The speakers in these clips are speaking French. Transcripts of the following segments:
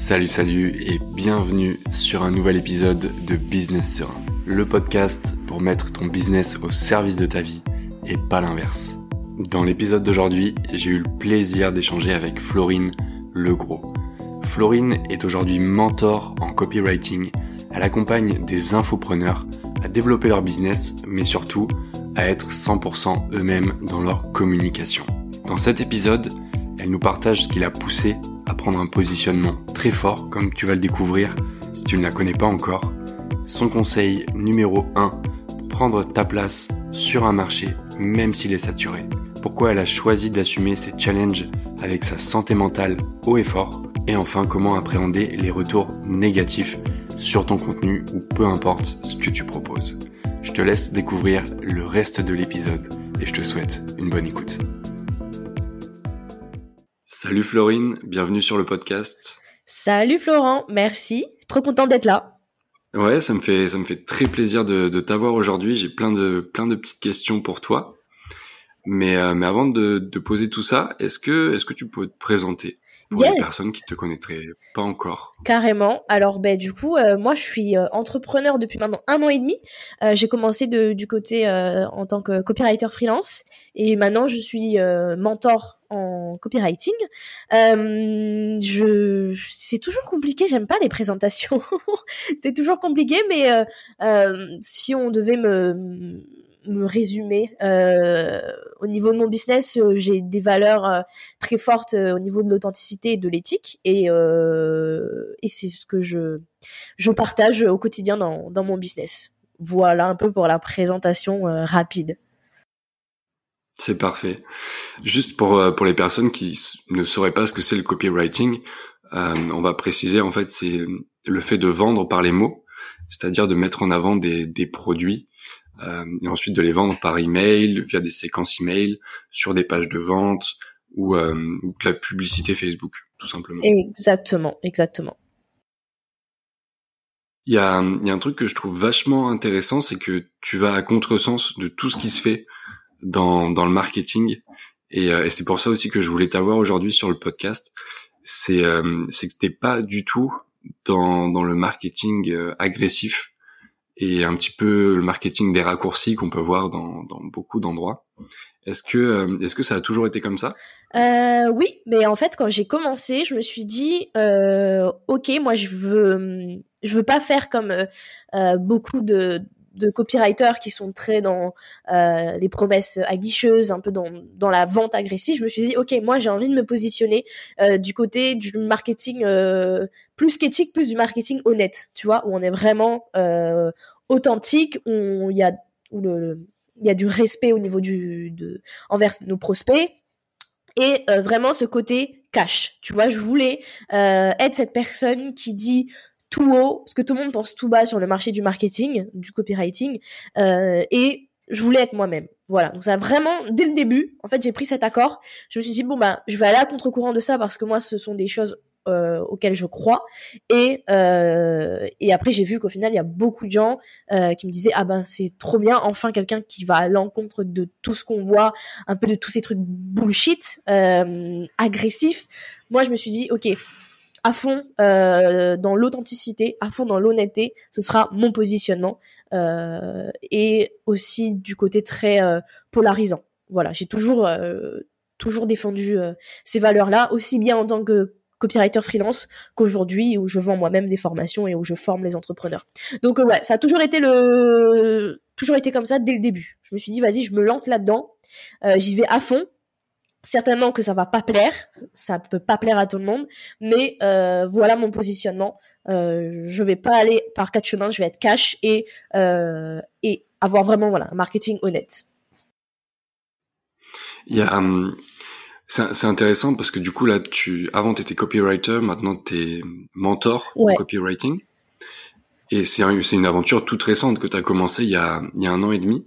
Salut, salut et bienvenue sur un nouvel épisode de Business Serein, le podcast pour mettre ton business au service de ta vie et pas l'inverse. Dans l'épisode d'aujourd'hui, j'ai eu le plaisir d'échanger avec Florine Legros. Florine est aujourd'hui mentor en copywriting. Elle accompagne des infopreneurs à développer leur business, mais surtout à être 100% eux-mêmes dans leur communication. Dans cet épisode, elle nous partage ce qui l'a poussé prendre un positionnement très fort, comme tu vas le découvrir si tu ne la connais pas encore. Son conseil numéro 1 pour prendre ta place sur un marché, même s'il est saturé. Pourquoi elle a choisi d'assumer ses challenges avec sa santé mentale haut et fort? Et enfin, comment appréhender les retours négatifs sur ton contenu ou peu importe ce que tu proposes. Je te laisse découvrir le reste de l'épisode et je te souhaite une bonne écoute. Salut Florine, bienvenue sur le podcast. Salut Florent, merci. Trop content d'être là. Ouais, ça me fait ça me fait très plaisir de, de t'avoir aujourd'hui. J'ai plein de plein de petites questions pour toi. Mais euh, mais avant de, de poser tout ça, est-ce que est-ce que tu peux te présenter? Pour les personnes qui te connaîtraient pas encore. Carrément. Alors ben du coup, euh, moi je suis euh, entrepreneur depuis maintenant un an et demi. Euh, j'ai commencé de, du côté en tant que copywriter freelance et maintenant je suis mentor en copywriting. je c'est toujours compliqué. J'aime pas les présentations. c'est toujours compliqué, mais si on devait me me résumer. Euh, au niveau de mon business, euh, j'ai des valeurs euh, très fortes au niveau de l'authenticité et de l'éthique, et, et c'est ce que je, je partage au quotidien dans, dans mon business. Voilà un peu pour la présentation rapide. C'est parfait. Juste pour pour les personnes qui ne sauraient pas ce que c'est le copywriting, on va préciser en fait c'est le fait de vendre par les mots, c'est-à-dire de mettre en avant des, des produits euh, et ensuite de les vendre par email, via des séquences email, sur des pages de vente ou, euh, ou de la publicité Facebook, tout simplement. Exactement, exactement. Il y a, il y a un truc que je trouve vachement intéressant, c'est que tu vas à contresens de tout ce qui se fait dans, dans le marketing. Et, euh, et c'est pour ça aussi que je voulais t'avoir aujourd'hui sur le podcast. C'est euh, c'est que t'es pas du tout dans, dans le marketing euh, agressif et un petit peu le marketing des raccourcis qu'on peut voir dans, dans beaucoup d'endroits. Est-ce que euh, est-ce que ça a toujours été comme ça? Euh, Oui, mais en fait quand j'ai commencé, je me suis dit euh, ok, moi je veux je veux pas faire comme euh, euh beaucoup de de copywriters qui sont très dans euh, les promesses aguicheuses, un peu dans, dans la vente agressive, je me suis dit, ok, moi j'ai envie de me positionner euh, du côté du marketing euh, plus qu'éthique, plus du marketing honnête, tu vois, où on est vraiment authentique, où il y a où le, il y a du respect au niveau du de envers nos prospects et vraiment ce côté cash. Tu vois, je voulais être cette personne qui dit tout haut, ce que tout le monde pense tout bas sur le marché du marketing, du copywriting, euh, et je voulais être moi-même. Voilà, donc ça a vraiment, dès le début, en fait, j'ai pris cet accord. Je me suis dit, bon, bah, je vais aller à contre-courant de ça parce que moi, ce sont des choses euh, auxquelles je crois. Et, euh, et après, j'ai vu qu'au final, il y a beaucoup de gens euh, qui me disaient, ah ben, c'est trop bien, enfin, quelqu'un qui va à l'encontre de tout ce qu'on voit, un peu de tous ces trucs bullshit, euh, agressifs. Moi, je me suis dit, ok, à fond euh, dans l'authenticité, à fond dans l'honnêteté, ce sera mon positionnement euh, et aussi du côté très euh, polarisant. Voilà, j'ai toujours toujours défendu ces valeurs-là, aussi bien en tant que copywriter freelance qu'aujourd'hui où je vends moi-même des formations et où je forme les entrepreneurs. Donc ouais, ça a toujours été le toujours été comme ça dès le début. Je me suis dit vas-y, je me lance là-dedans, j'y vais à fond certainement que ça va pas plaire, ça peut pas plaire à tout le monde, mais euh, voilà mon positionnement. Euh, je vais pas aller par quatre chemins, je vais être cash et euh, et avoir vraiment voilà un marketing honnête. Il y a hum, c'est intéressant parce que du coup là tu avant tu étais copywriter, maintenant tu es mentor en copywriting. Et c'est c'est une aventure toute récente que tu as commencé il y a il y a un an et demi.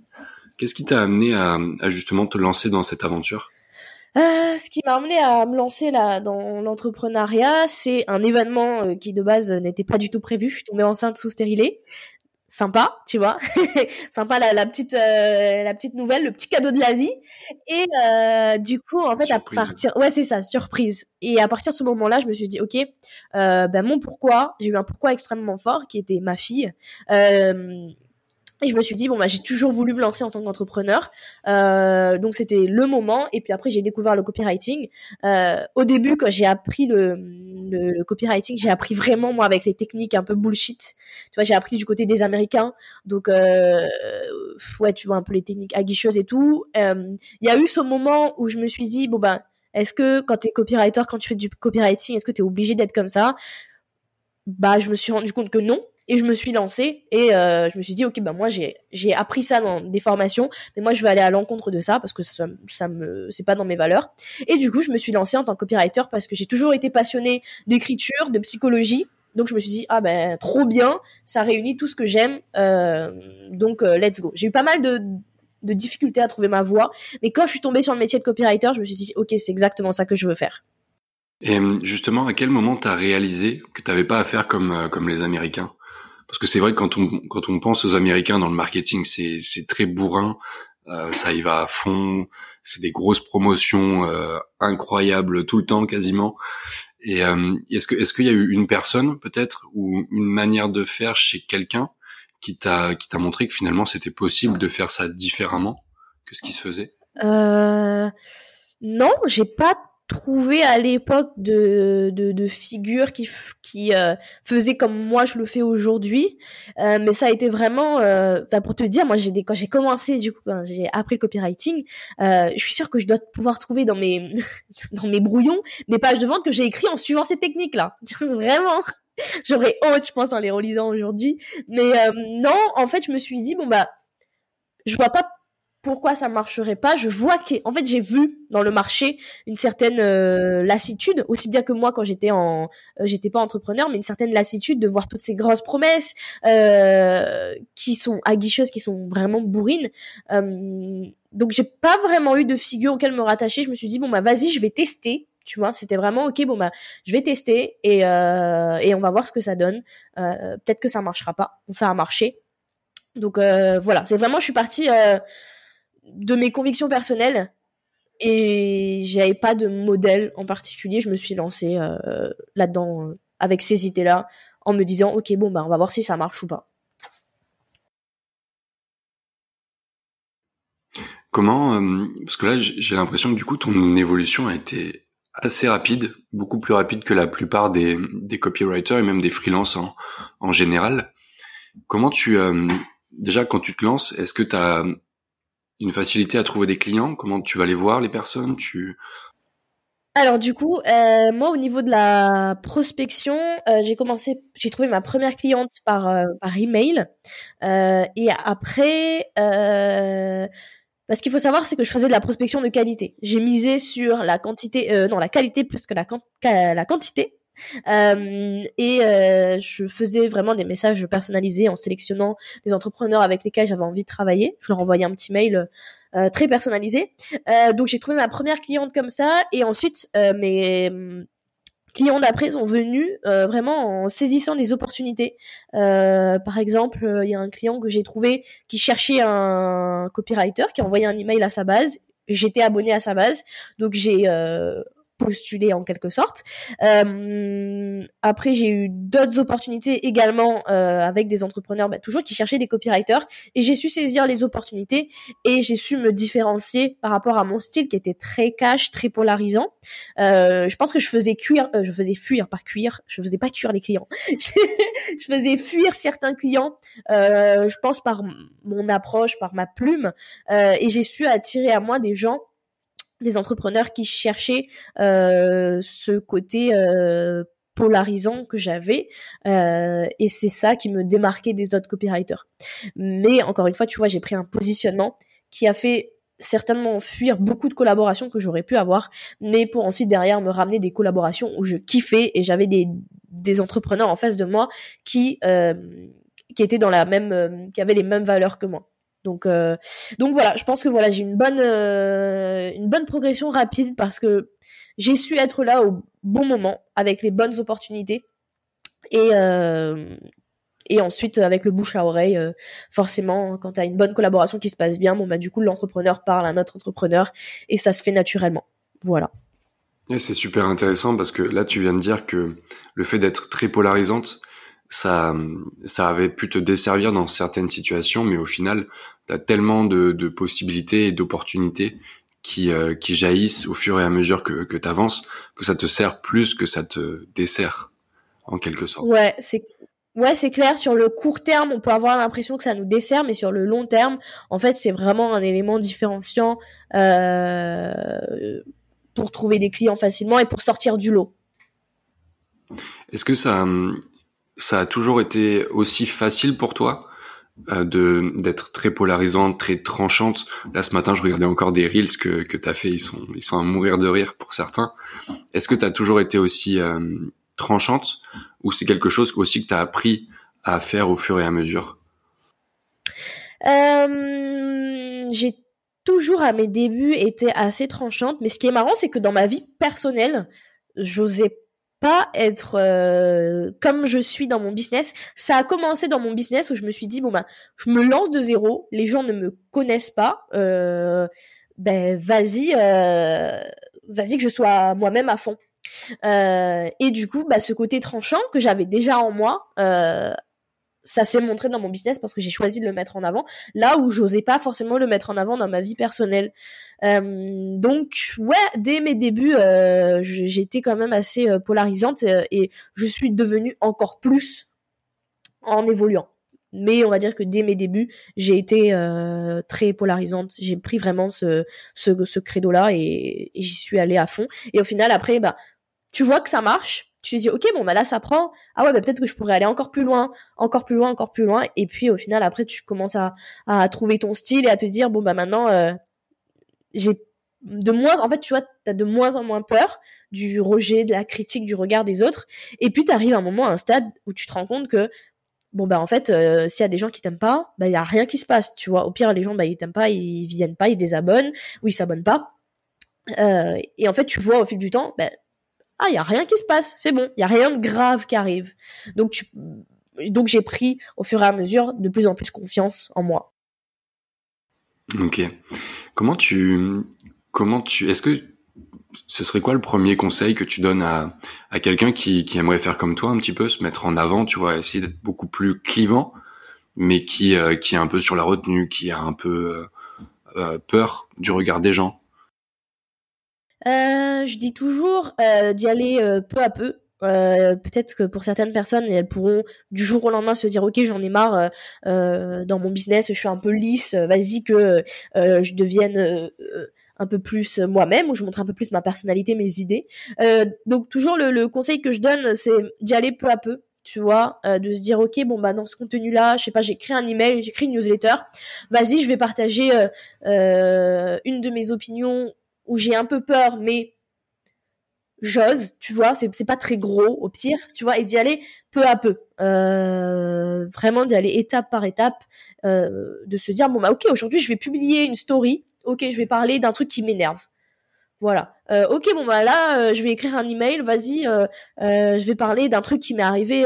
Qu'est-ce qui t'a amené à, à justement te lancer dans cette aventure? Euh, ce qui m'a amené à me lancer là dans l'entrepreneuriat, c'est un événement euh, qui de base n'était pas du tout prévu. Je suis tombée enceinte sous stérilé. sympa, tu vois, sympa la, la petite euh, la petite nouvelle, le petit cadeau de la vie. Et euh, du coup, en fait, à partir, ouais, c'est ça, surprise. Et à partir de ce moment-là, je me suis dit, ok, euh, ben mon pourquoi, j'ai eu un pourquoi extrêmement fort qui était ma fille. Et je me suis dit, bon, bah, j'ai toujours voulu me lancer en tant qu'entrepreneur. Euh, donc, c'était le moment. Et puis après, j'ai découvert le copywriting. Euh, au début, quand j'ai appris le, le, copywriting, j'ai appris vraiment, moi, avec les techniques un peu bullshit. Tu vois, j'ai appris du côté des Américains. Donc, euh, ouais, tu vois, un peu les techniques aguicheuses et tout. Euh, il y a eu ce moment où je me suis dit, bon, bah, est-ce que quand tu es copywriter, quand tu fais du copywriting, est-ce que tu es obligé d'être comme ça? Bah, je me suis rendu compte que non et je me suis lancée et euh, je me suis dit ok bah moi j'ai j'ai appris ça dans des formations mais moi je vais aller à l'encontre de ça parce que ça, ça me c'est pas dans mes valeurs. Et du coup je me suis lancée en tant que copywriter parce que j'ai toujours été passionnée d'écriture de psychologie. Donc je me suis dit ah ben trop bien ça réunit tout ce que j'aime euh, donc euh, let's go. J'ai eu pas mal de de difficultés à trouver ma voie mais quand je suis tombée sur le métier de copywriter je me suis dit ok c'est exactement ça que je veux faire. Et justement, à quel moment t'as réalisé que t'avais pas à faire comme comme les Américains? Parce que c'est vrai que quand on quand on pense aux Américains dans le marketing, c'est c'est très bourrin, euh, ça y va à fond, c'est des grosses promotions euh, incroyables tout le temps quasiment. Et euh, est-ce que est-ce qu'il y a eu une personne peut-être ou une manière de faire chez quelqu'un qui t'a qui t'a montré que finalement c'était possible de faire ça différemment que ce qui se faisait? Euh, Non, j'ai pas trouvé à l'époque de, de, de, figures qui, qui euh, faisaient comme moi je le fais aujourd'hui. Euh, mais ça a été vraiment, euh, pour te dire, moi j'ai quand j'ai commencé du coup, quand j'ai appris le copywriting, euh, je suis sûre que je dois pouvoir trouver dans mes dans mes brouillons des pages de vente que j'ai écrit en suivant ces techniques là. vraiment. J'aurais honte, je pense, en les relisant aujourd'hui. Mais euh, non, en fait, je me suis dit bon bah, je vois pas pourquoi ça marcherait pas Je vois que, en fait, j'ai vu dans le marché une certaine euh, lassitude, aussi bien que moi quand j'étais en, euh, j'étais pas entrepreneur, mais une certaine lassitude de voir toutes ces grosses promesses euh, qui sont aguicheuses, qui sont vraiment bourrines. Euh, donc j'ai pas vraiment eu de figure auquel me rattacher. Je me suis dit bon bah vas-y, je vais tester. Tu vois, c'était vraiment ok. Bon bah je vais tester et et on va voir ce que ça donne. Peut-être que ça marchera pas. Ça a marché. Donc voilà, c'est vraiment je suis partie de mes convictions personnelles et j'avais pas de modèle en particulier. Je me suis lancée euh, là-dedans euh, avec ces idées-là en me disant ok bon bah on va voir si ça marche ou pas. Comment euh, parce que là j'ai l'impression que du coup ton évolution a été assez rapide, beaucoup plus rapide que la plupart des, des copywriters et même des freelances en, en général. Comment tu déjà quand tu te lances, est-ce que tu as une facilité à trouver des clients? Comment tu vas les voir les personnes? Tu alors du coup, euh, moi au niveau de la prospection, euh, j'ai commencé, j'ai trouvé ma première cliente par euh, par email et après, parce qu'il faut savoir c'est que je faisais de la prospection de qualité. J'ai misé sur la quantité, non la qualité plus que la, la quantité. Euh, et euh, je faisais vraiment des messages personnalisés en sélectionnant des entrepreneurs avec lesquels j'avais envie de travailler. Je leur envoyais un petit mail euh, très personnalisé. donc j'ai trouvé ma première cliente comme ça et ensuite mes mm, clients d'après sont venus vraiment en saisissant des opportunités. par exemple, il y a un client que j'ai trouvé qui cherchait un copywriter qui a envoyé un email à sa base j'étais abonné à sa base, donc j'ai postuler en quelque sorte. Euh, après, j'ai eu d'autres opportunités également euh, avec des entrepreneurs, bah, toujours qui cherchaient des copywriters, et j'ai su saisir les opportunités et j'ai su me différencier par rapport à mon style qui était très cash, très polarisant. Euh, je pense que je faisais cuire, je faisais fuir, pas cuire, je faisais pas cuire les clients, je faisais fuir certains clients. je pense par mon approche, par ma plume, et j'ai su attirer à moi des gens des entrepreneurs qui cherchaient euh, ce côté euh, polarisant que j'avais euh, et c'est ça qui me démarquait des autres copywriters. Mais encore une fois, tu vois, j'ai pris un positionnement qui a fait certainement fuir beaucoup de collaborations que j'aurais pu avoir, mais pour ensuite derrière me ramener des collaborations où je kiffais et j'avais des, des entrepreneurs en face de moi qui qui étaient dans la même qui avaient les mêmes valeurs que moi. Donc, euh, donc voilà, je pense que voilà, j'ai une bonne, euh, une bonne progression rapide parce que j'ai su être là au bon moment avec les bonnes opportunités et euh, Et ensuite, avec le bouche à oreille, forcément, quand tu as une bonne collaboration qui se passe bien, bon bah du coup l'entrepreneur parle à un autre entrepreneur et ça se fait naturellement. Voilà. Et c'est super intéressant parce que là tu viens de dire que le fait d'être très polarisante, ça, ça avait pu te desservir dans certaines situations, mais au final, tu as tellement de, de possibilités et d'opportunités qui, euh, qui jaillissent au fur et à mesure que, que tu avances, que ça te sert plus que ça te dessert, en quelque sorte. Ouais, c'est Ouais, c'est clair. Sur le court terme, on peut avoir l'impression que ça nous dessert, mais sur le long terme, en fait, c'est vraiment un élément différenciant euh, pour trouver des clients facilement et pour sortir du lot. Est-ce que ça, ça a toujours été aussi facile pour toi de d'être très polarisante, très tranchante. Là ce matin, je regardais encore des reels que que t'as fait, ils sont ils sont à mourir de rire pour certains. Est-ce que tu as toujours été aussi euh, tranchante ou c'est quelque chose aussi que tu as appris à faire au fur et à mesure? Euh, J'ai toujours à mes débuts été assez tranchante, mais ce qui est marrant, c'est que dans ma vie personnelle, j'osais pas être euh, comme je suis dans mon business. Ça a commencé dans mon business où je me suis dit bon bah je me lance de zéro, les gens ne me connaissent pas, euh, ben vas-y, euh, vas-y que je sois moi-même à fond. et du coup, bah, ce côté tranchant que j'avais déjà en moi ça s'est montré dans mon business parce que j'ai choisi de le mettre en avant. Là où j'osais pas forcément le mettre en avant dans ma vie personnelle. Euh, donc ouais dès mes débuts euh, j'étais quand même assez euh, polarisante euh, et je suis devenue encore plus en évoluant. Mais on va dire que dès mes débuts j'ai été euh, très polarisante. J'ai pris vraiment ce ce, ce credo là et, et j'y suis allée à fond. Et au final après bah tu vois que ça marche tu dis ok bon bah là ça prend. Ah ouais bah peut-être que je pourrais aller encore plus loin encore plus loin encore plus loin. Et puis au final après tu commences à, à trouver ton style et à te dire bon bah maintenant euh, j'ai de moins en fait tu vois t'as de moins en moins peur du rejet de la critique du regard des autres. Et puis t'arrives un moment à un stade où tu te rends compte que bon bah en fait euh, s'il y a des gens qui t'aiment pas bah il y a rien qui se passe tu vois. Au pire les gens bah ils t'aiment pas ils viennent pas ils se désabonnent ou ils s'abonnent pas. Euh, et en fait tu vois au fil du temps bah, ah, il y a rien qui se passe, c'est bon, il y a rien de grave qui arrive. Donc tu donc j'ai pris au fur et à mesure de plus en plus confiance en moi. OK. Comment tu comment tu est-ce que ce serait quoi le premier conseil que tu donnes à, à quelqu'un qui, qui aimerait faire comme toi un petit peu, se mettre en avant, tu vois, essayer d'être beaucoup plus clivant, mais qui, euh, qui est un peu sur la retenue, qui a un peu euh, euh peur du regard des gens? Je dis toujours euh, d'y aller euh, peu à peu. Euh, peut-être que pour certaines personnes, elles pourront du jour au lendemain se dire ok j'en ai marre dans mon business, je suis un peu lisse, vas-y que je devienne un peu plus moi-même ou je montre un peu plus ma personnalité, mes idées. donc toujours le, le, conseil que je donne, c'est d'y aller peu à peu tu vois, de se dire ok bon bah dans ce contenu là, je sais pas, j'ai créé un email, j'ai créé une newsletter, vas-y je vais partager euh, une de mes opinions où j'ai un peu peur, mais j'ose, tu vois, c'est, pas très gros au pire, tu vois, et d'y aller peu à peu. Euh, vraiment d'y aller étape par étape, euh, de se dire, bon bah ok, aujourd'hui je vais publier une story, ok, je vais parler d'un truc qui m'énerve. Voilà. Euh, ok, bon bah là, je vais écrire un email. Vas-y, je vais parler d'un truc qui m'est arrivé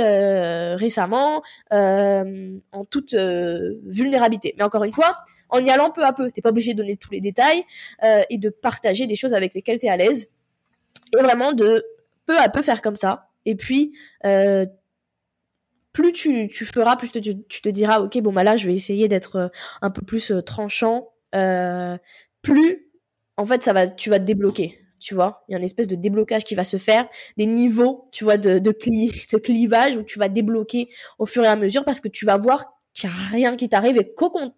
récemment, en toute vulnérabilité. Mais encore une fois, en y allant peu à peu. T'es pas obligé de donner tous les détails et de partager des choses avec lesquelles t'es à l'aise. Et vraiment de peu à peu faire comme ça. Et puis, plus tu, tu feras, plus tu, tu, te diras, ok, bon bah là, je vais essayer d'être un peu plus tranchant. plus en fait, ça va, tu vas te débloquer. Tu vois, il y a une espèce de déblocage qui va se faire, des niveaux, tu vois, de, de, de clivage où tu vas débloquer au fur et à mesure parce que tu vas voir qu'il n'y a rien qui t'arrive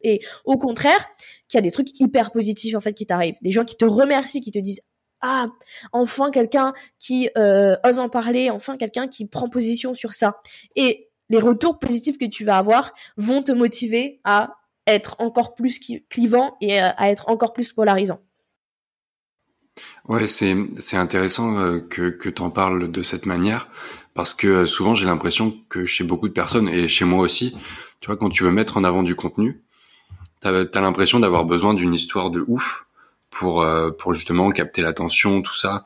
et, au contraire, qu'il y a des trucs hyper positifs en fait qui t'arrivent. Des gens qui te remercient, qui te disent ah enfin quelqu'un qui euh, ose en parler, enfin quelqu'un qui prend position sur ça. Et les retours positifs que tu vas avoir vont te motiver à être encore plus clivant et à être encore plus polarisant. Ouais, c'est intéressant euh, que que t'en parles de cette manière parce que euh, souvent j'ai l'impression que chez beaucoup de personnes et chez moi aussi, tu vois, quand tu veux mettre en avant du contenu, t'as as, l'impression d'avoir besoin d'une histoire de ouf pour euh, pour justement capter l'attention, tout ça,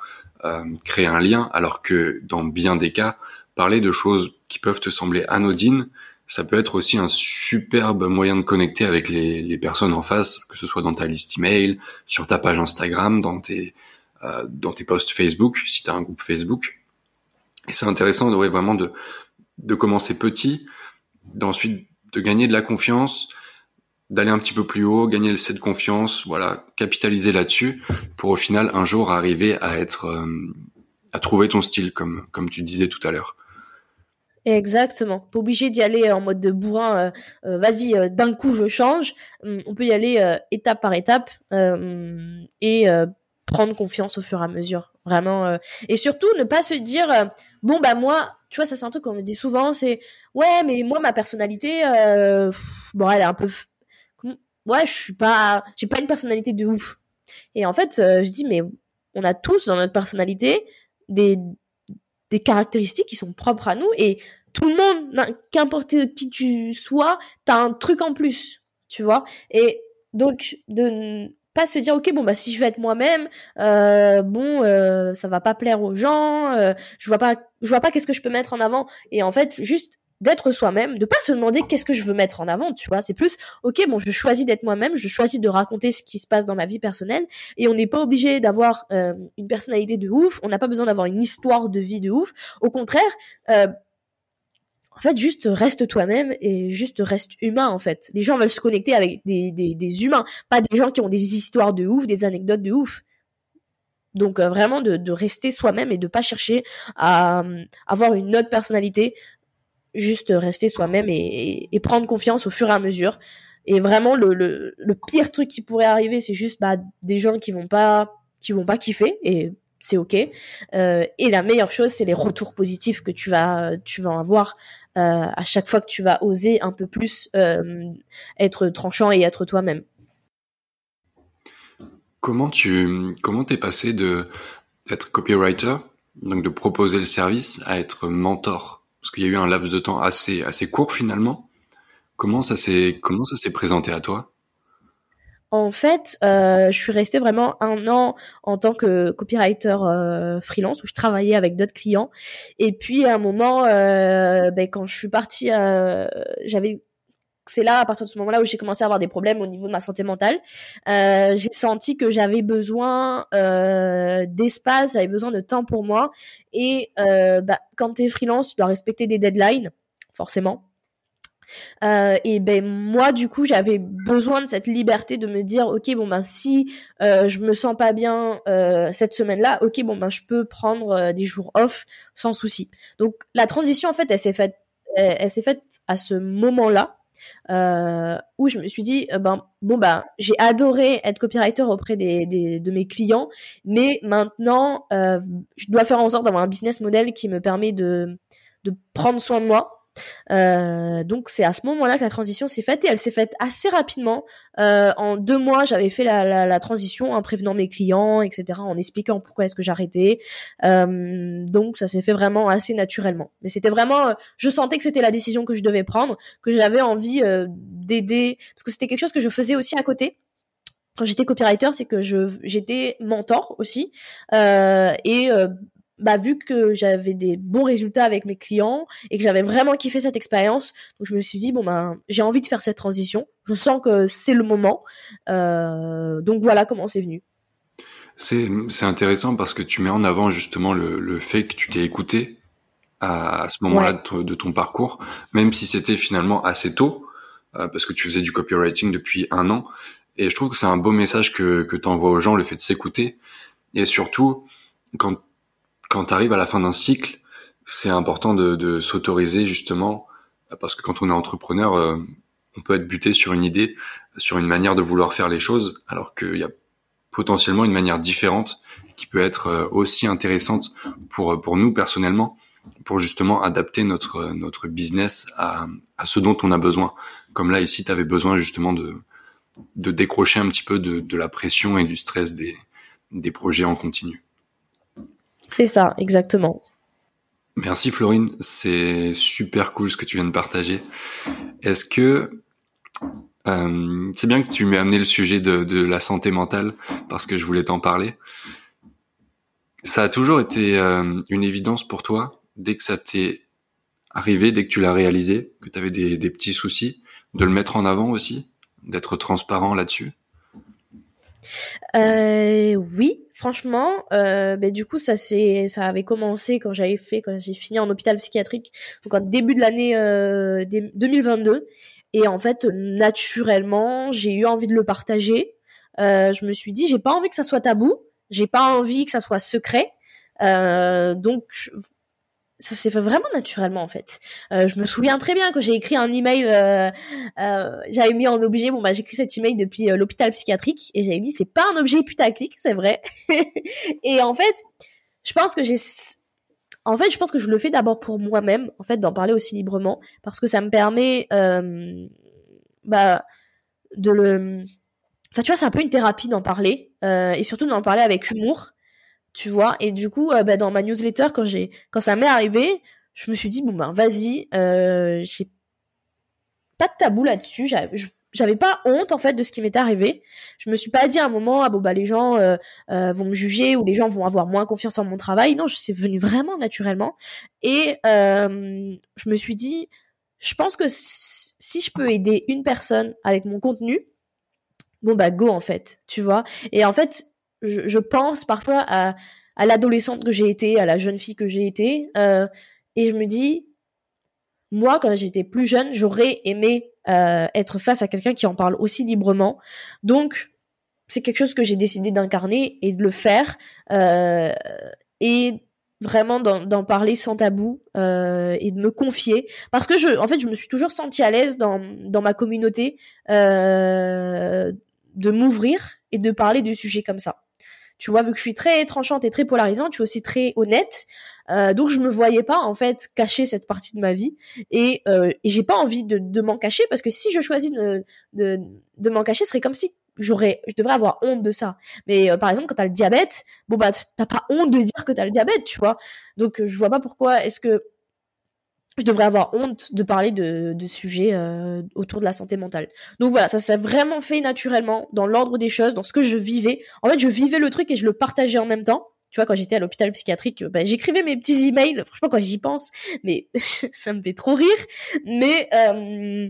créer un lien, alors que dans bien des cas, parler de choses qui peuvent te sembler anodines, ça peut être aussi un superbe moyen de connecter avec les, les personnes en face, que ce soit dans ta liste email, sur ta page Instagram, dans tes euh, dans tes posts Facebook, si tu as un groupe Facebook. Et c'est intéressant de vraiment de de commencer petit, d'ensuite de gagner de la confiance, d'aller un petit peu plus haut, gagner cette confiance, voilà, capitaliser là-dessus pour au final un jour arriver à être euh, à trouver ton style comme comme tu disais tout à l'heure. Exactement. Pas obligé d'y aller en mode de bourrin. Euh, euh, vas-y, euh, d'un coup je change. Hum, on peut y aller étape par étape et prendre confiance au fur et à mesure. Vraiment. Et surtout ne pas se dire bon bah moi, tu vois ça c'est un truc qu'on me dit souvent. C'est ouais mais moi ma personnalité, bon elle est un peu. Ouais je suis pas, j'ai pas une personnalité de ouf. Et en fait je dis mais on a tous dans notre personnalité des des caractéristiques qui sont propres à nous et tout le monde, qu'importe qui tu sois, t'as un truc en plus, tu vois. Et donc de pas se dire ok bon bah si je vais être moi-même, euh, bon euh, ça va pas plaire aux gens, euh, je vois pas, je vois pas qu'est-ce que je peux mettre en avant. Et en fait juste d'être soi-même, de pas se demander qu'est-ce que je veux mettre en avant, tu vois. C'est plus, ok, bon, je choisis d'être moi-même, je choisis de raconter ce qui se passe dans ma vie personnelle, et on n'est pas obligé d'avoir euh, une personnalité de ouf, on n'a pas besoin d'avoir une histoire de vie de ouf. Au contraire, en fait, juste reste toi-même et juste reste humain, en fait. Les gens veulent se connecter avec des, des, humains, pas des gens qui ont des histoires de ouf, des anecdotes de ouf. Donc euh, vraiment de, de rester soi-même et de pas chercher à avoir une autre personnalité, juste rester soi-même et, et, prendre confiance au fur et à mesure. Et vraiment, le, le, le pire truc qui pourrait arriver, c'est juste bah, des gens qui vont pas qui vont pas kiffer et c'est ok. Euh, et la meilleure chose, c'est les retours positifs que tu vas tu vas avoir euh, à chaque fois que tu vas oser un peu plus euh, être tranchant et être toi-même. Comment tu comment t'es passé de d'être copywriter, donc de proposer le service, à être mentor? Parce qu'il y a eu un laps de temps assez assez court finalement. Comment ça s'est comment ça s'est présenté à toi? En fait, euh, je suis restée vraiment un an en tant que copywriter euh, freelance où je travaillais avec d'autres clients. Et puis à un moment, euh, ben, quand je suis partie, j'avais c'est là, à partir de ce moment-là, où j'ai commencé à avoir des problèmes au niveau de ma santé mentale. Euh, j'ai senti que j'avais besoin euh, d'espace, j'avais besoin de temps pour moi. Et euh, bah, quand t'es freelance, tu dois respecter des deadlines, forcément. Euh, et ben moi du coup j'avais besoin de cette liberté de me dire ok bon ben si euh, je me sens pas bien euh, cette semaine là ok bon ben je peux prendre euh, des jours off sans souci. Donc la transition en fait elle s'est faite elle s'est faite à ce moment là euh, où je me suis dit ben bon bah j'ai adoré être copywriter auprès des, des, de mes clients, mais maintenant je dois faire en sorte d'avoir un business model qui me permet de de prendre soin de moi, euh, donc c'est à ce moment-là que la transition s'est faite et elle s'est faite assez rapidement. Euh, en deux mois, j'avais fait la, la, la, transition en prévenant mes clients, etc., en expliquant pourquoi est-ce que j'arrêtais. Euh, donc ça s'est fait vraiment assez naturellement. Mais c'était vraiment, euh, je sentais que c'était la décision que je devais prendre, que j'avais envie euh, d'aider, parce que c'était quelque chose que je faisais aussi à côté quand j'étais copywriter, c'est que je j'étais mentor aussi euh, et euh, bah, vu que j'avais des bons résultats avec mes clients et que j'avais vraiment kiffé cette expérience, donc je me suis dit bon ben j'ai envie de faire cette transition. Je sens que c'est le moment. Euh, donc voilà comment c'est venu. C'est c'est intéressant parce que tu mets en avant justement le, le fait que tu t'es écouté à, à ce moment-là de, ton parcours, même si c'était finalement assez tôt euh, parce que tu faisais du copywriting depuis un an. Et je trouve que c'est un beau message que que t'envoies aux gens le fait de s'écouter et surtout quand quand tu arrives à la fin d'un cycle, c'est important de, s'autoriser justement, parce que quand on est entrepreneur, euh, on peut être buté sur une idée, sur une manière de vouloir faire les choses, alors qu'il y a potentiellement une manière différente qui peut être euh, aussi intéressante pour pour nous personnellement, pour justement adapter notre notre business à, à ce dont on a besoin. Comme là ici, tu avais besoin justement de de décrocher un petit peu de, de la pression et du stress des des projets en continu. C'est ça, exactement. Merci Florine, c'est super cool ce que tu viens de partager. Est-ce que euh, c'est bien que tu m'aies amené le sujet de, de, la santé mentale parce que je voulais t'en parler. Ça a toujours été euh, une évidence pour toi dès que ça t'est arrivé dès que tu l'as réalisé, que tu avais des, des petits soucis, de le mettre en avant aussi, d'être transparent là-dessus? Euh, oui, franchement, euh, ben, du coup ça ça avait commencé quand j'avais fait quand j'ai fini en hôpital psychiatrique, donc en début de l'année euh, 2022. Et en fait, naturellement, j'ai eu envie de le partager. Euh, je me suis dit, j'ai pas envie que ça soit tabou, j'ai pas envie que ça soit secret. Euh, donc ça s'est fait vraiment naturellement en fait. Euh, je me souviens très bien que j'ai écrit un email, euh, euh, j'avais mis en objet, bon bah j'ai écrit cet email depuis l'hôpital psychiatrique et j'avais mis c'est pas un objet putaclic, c'est vrai. et en fait, je pense que j'ai, en fait je pense que je le fais d'abord pour moi-même, en fait d'en parler aussi librement parce que ça me permet, bah de le, enfin tu vois c'est un peu une thérapie d'en parler et surtout d'en parler avec humour tu vois. Et du coup euh, bah, dans ma newsletter quand j'ai quand ça m'est arrivé je me suis dit bon ben vas-y euh, j'ai pas de tabou là-dessus. J'avais pas honte en fait de ce qui m'était arrivé. Je me suis pas dit à un moment ah bon bah les gens euh, euh, vont me juger ou les gens vont avoir moins confiance en mon travail. Non c'est venu vraiment naturellement. Et euh, je me suis dit je pense que si je peux aider une personne avec mon contenu bon bah go en fait tu vois. Et en fait je, pense parfois à, l'adolescente que j'ai été, à la jeune fille que j'ai été, euh, et je me dis, moi, quand j'étais plus jeune, j'aurais aimé euh, être face à quelqu'un qui en parle aussi librement. Donc, c'est quelque chose que j'ai décidé d'incarner et de le faire, euh, et vraiment d'en parler sans tabou et de me confier parce que je en fait je me suis toujours sentie à l'aise dans dans ma communauté de m'ouvrir et de parler de sujets comme ça tu vois, vu que je suis très tranchante et très polarisante, je suis aussi très honnête. Euh, donc je me voyais pas en fait cacher cette partie de ma vie et, euh, et j'ai pas envie de, m'en cacher parce que si je choisis de, m'en cacher, ce serait comme si j'aurais, je devrais avoir honte de ça. Mais euh, par exemple, quand t'as le diabète, bon bah t'as pas honte de dire que t'as le diabète, tu vois. Donc je vois pas pourquoi est-ce que je devrais avoir honte de parler de, sujets euh, autour de la santé mentale. Donc voilà, ça s'est vraiment fait naturellement dans l'ordre des choses, dans ce que je vivais. En fait, je vivais le truc et je le partageais en même temps. Tu vois, quand j'étais à l'hôpital psychiatrique, bah, j'écrivais mes petits emails. Franchement, quand j'y pense, mais ça me fait trop rire. Mais euh,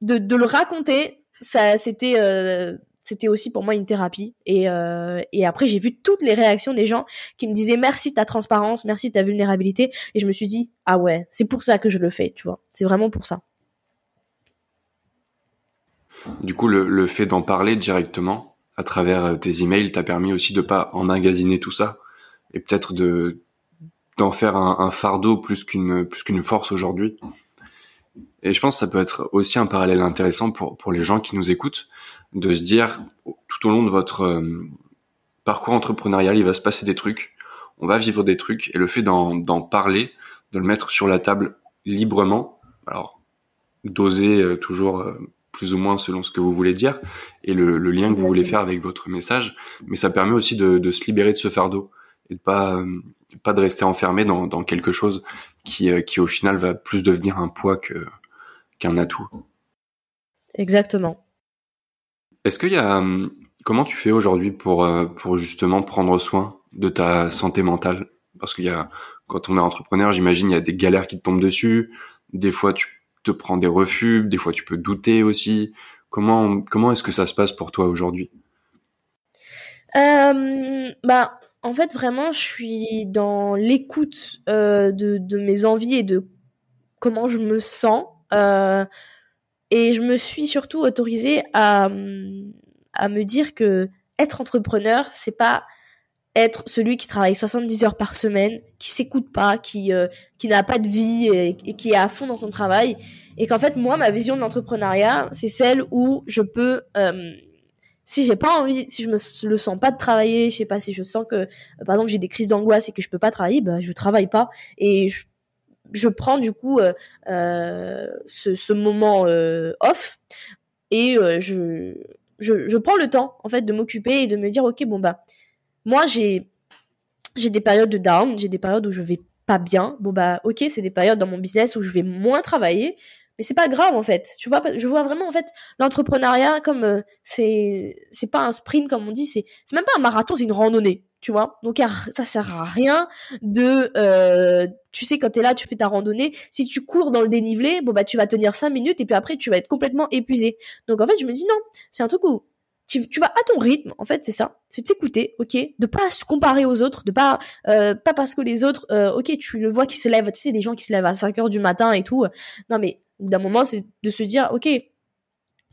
de, le raconter, ça, c'était euh, c'était aussi pour moi une thérapie. Et, euh, et après, j'ai vu toutes les réactions des gens qui me disaient merci de ta transparence, merci de ta vulnérabilité. Et je me suis dit, ah ouais, c'est pour ça que je le fais, tu vois. C'est vraiment pour ça. Du coup, le, fait d'en parler directement à travers euh, tes emails t'a permis aussi de pas emmagasiner tout ça et peut-être de d'en faire un, un, fardeau plus qu'une plus qu'une force aujourd'hui. Et je pense que ça peut être aussi un parallèle intéressant pour pour les gens qui nous écoutent de se dire tout au long de votre euh, parcours entrepreneurial, il va se passer des trucs, on va vivre des trucs, et le fait d'en parler, de le mettre sur la table librement, alors doser euh, toujours euh, plus ou moins selon ce que vous voulez dire et le, le lien que vous voulez faire avec votre message, mais ça permet aussi de, de se libérer de ce fardeau et de pas pas de rester enfermé dans, dans quelque chose qui qui au final va plus devenir un poids que qu'un atout. Exactement. Est-ce qu'il y a hum, comment tu fais aujourd'hui pour euh, pour justement prendre soin de ta santé mentale? Parce qu'il y a quand on est entrepreneur, j'imagine il y a des galères qui te tombent dessus. Des fois tu te prends des refus, des fois tu peux douter aussi. Comment comment est-ce que ça se passe pour toi aujourd'hui? Euh, Bah en fait vraiment je suis dans l'écoute euh, de de mes envies et de comment je me sens. Euh, et je me suis surtout autorisée à, à me dire que être entrepreneur, c'est pas être celui qui travaille 70 heures par semaine, qui s'écoute pas, qui euh, qui n'a pas de vie et, qui est à fond dans son travail. Et qu'en fait moi ma vision de l'entrepreneuriat, c'est celle où je peux euh, si j'ai pas envie, si je me le sens pas de travailler, je sais pas si je sens que euh, par exemple j'ai des crises d'angoisse et que je peux pas travailler, bah je travaille pas. Et je, je prends du coup euh, euh, ce, moment euh, off et je, prends le temps en fait de m'occuper et de me dire ok bon bah moi j'ai des périodes de down, j'ai des périodes où je vais pas bien. Bon bah ok c'est des périodes dans mon business où je vais moins travailler, mais c'est pas grave en fait. Tu vois, je vois vraiment en fait l'entrepreneuriat comme c'est pas un sprint comme on dit, c'est même pas un marathon, c'est une randonnée tu vois. Donc ça sert à rien de, euh, tu sais, quand t'es là, tu fais ta randonnée. Si tu cours dans le dénivelé, bon bah tu vas tenir cinq minutes et puis après tu vas être complètement épuisé. Donc en fait, je me dis non, c'est un truc où tu, vas à ton rythme, en fait, c'est ça. C'est de s'écouter, ok, de pas se comparer aux autres, de pas euh, pas parce que les autres, euh, ok, tu le vois qui se lèvent, tu sais, des gens qui se lèvent à 5 heures du matin et tout. Non mais d'un moment, c'est de se dire, ok,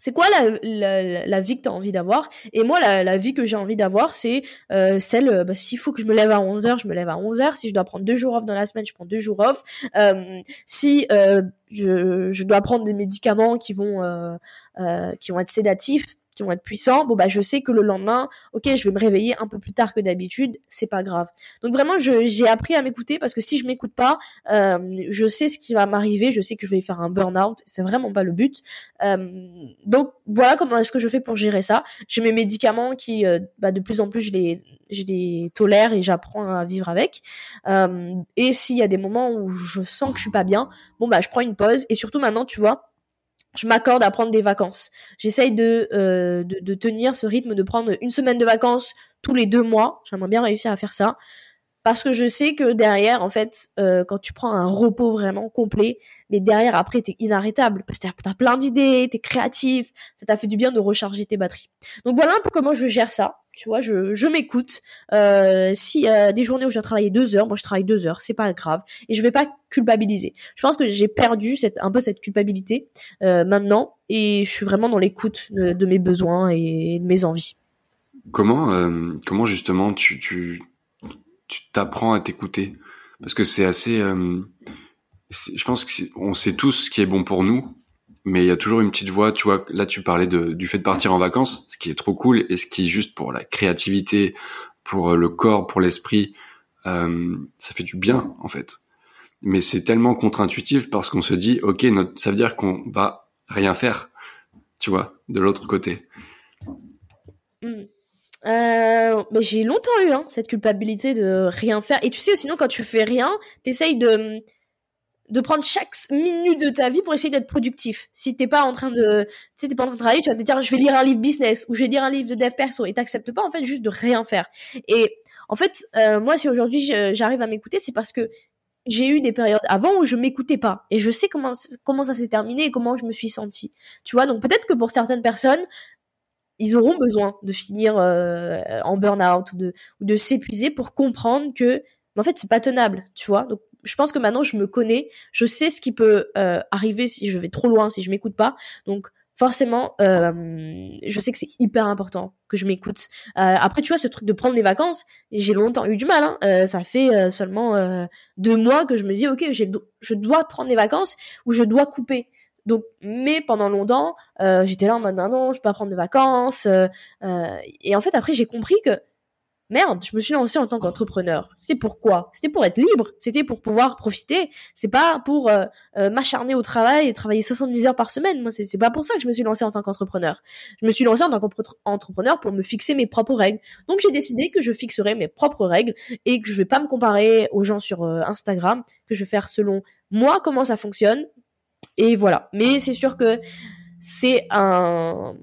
c'est quoi la, la, vie que tu as envie d'avoir? Et moi, la, vie que j'ai envie d'avoir, c'est euh, celle, euh, bah, s'il faut que je me lève à 11h, je me lève à 11h. Si je dois prendre deux jours off dans la semaine, je prends deux jours off. Euh, si euh, je, je, dois prendre des médicaments qui vont, euh, qui vont être sédatifs, qui vont être puissants, bon bah je sais que le lendemain, ok, je vais me réveiller un peu plus tard que d'habitude, c'est pas grave. Donc vraiment, j'ai appris à m'écouter parce que si je m'écoute pas, euh, je sais ce qui va m'arriver, je sais que je vais faire un burn-out, c'est vraiment pas le but. Euh, donc voilà comment est-ce que je fais pour gérer ça. J'ai mes médicaments qui, euh, bah, de plus en plus, je les, je les tolère et j'apprends à vivre avec. Euh, et s'il y a des moments où je sens que je suis pas bien, bon bah je prends une pause et surtout maintenant, tu vois je m'accorde à prendre des vacances. J'essaye de, euh, de, de, tenir ce rythme de prendre une semaine de vacances tous les deux mois. J'aimerais bien réussir à faire ça. Parce que je sais que derrière, en fait, euh, quand tu prends un repos vraiment complet, mais derrière, après, t'es inarrêtable. Parce que t'as plein d'idées, t'es créatif, ça t'a fait du bien de recharger tes batteries. Donc voilà un peu comment je gère ça. Tu vois, je, je m'écoute. Euh, si euh, des journées où je dois travailler deux heures, moi je travaille deux heures, c'est pas grave. Et je vais pas culpabiliser. Je pense que j'ai perdu cette, un peu cette culpabilité euh, maintenant, et je suis vraiment dans l'écoute de, de, mes besoins et de mes envies. Comment, euh, comment justement tu, tu, t'apprends à t'écouter? Parce que c'est assez. Euh, je pense qu'on sait tous ce qui est bon pour nous, mais il y a toujours une petite voix, tu vois, là tu parlais du fait de partir en vacances, ce qui est trop cool, et ce qui est juste pour la créativité, pour le corps, pour l'esprit, euh, ça fait du bien en fait. Mais c'est tellement contre-intuitif parce qu'on se dit, ok, notre, ça veut dire qu'on va rien faire, tu vois, de l'autre côté. Mmh. Euh, mais j'ai longtemps eu hein, cette culpabilité de rien faire. Et tu sais, sinon quand tu fais rien, t'essayes de de prendre chaque minute de ta vie pour essayer d'être productif. Si t'es pas en train de, sais, t'es pas en train de travailler, tu vas te dire, je vais lire un livre business ou je vais lire un livre de dev perso et t'acceptes pas en fait juste de rien faire. Et en fait, euh, moi, si aujourd'hui j'arrive à m'écouter, c'est parce que j'ai eu des périodes avant où je m'écoutais pas et je sais comment comment ça s'est terminé et comment je me suis sentie. Tu vois, donc peut-être que pour certaines personnes, ils auront besoin de finir euh, en burn-out ou de ou de s'épuiser pour comprendre que en fait c'est pas tenable, tu vois. Donc je pense que maintenant je me connais, je sais ce qui peut euh, arriver si je vais trop loin, si je m'écoute pas. Donc forcément, euh, je sais que c'est hyper important que je m'écoute. Euh, après, tu vois, ce truc de prendre des vacances, j'ai longtemps eu du mal. Hein. Euh, ça fait euh, seulement euh, deux mois que je me dis, ok, je dois prendre des vacances ou je dois couper. Donc, mais pendant longtemps, j'étais là en mode non, non, je peux pas prendre de vacances. et en fait, après, j'ai compris que merde, je me suis lancée en tant qu'entrepreneur. C'est pourquoi C'était pour être libre, c'était pour pouvoir profiter, c'est pas pour euh, euh, m'acharner au travail et travailler 70 heures par semaine. Moi, c'est pas pour ça que je me suis lancée en tant qu'entrepreneur. Je me suis lancée en tant qu'entrepreneur pour me fixer mes propres règles. Donc j'ai décidé que je fixerais mes propres règles et que je vais pas me comparer aux gens sur euh, Instagram, que je vais faire selon moi comment ça fonctionne. Et voilà. Mais c'est sûr que c'est un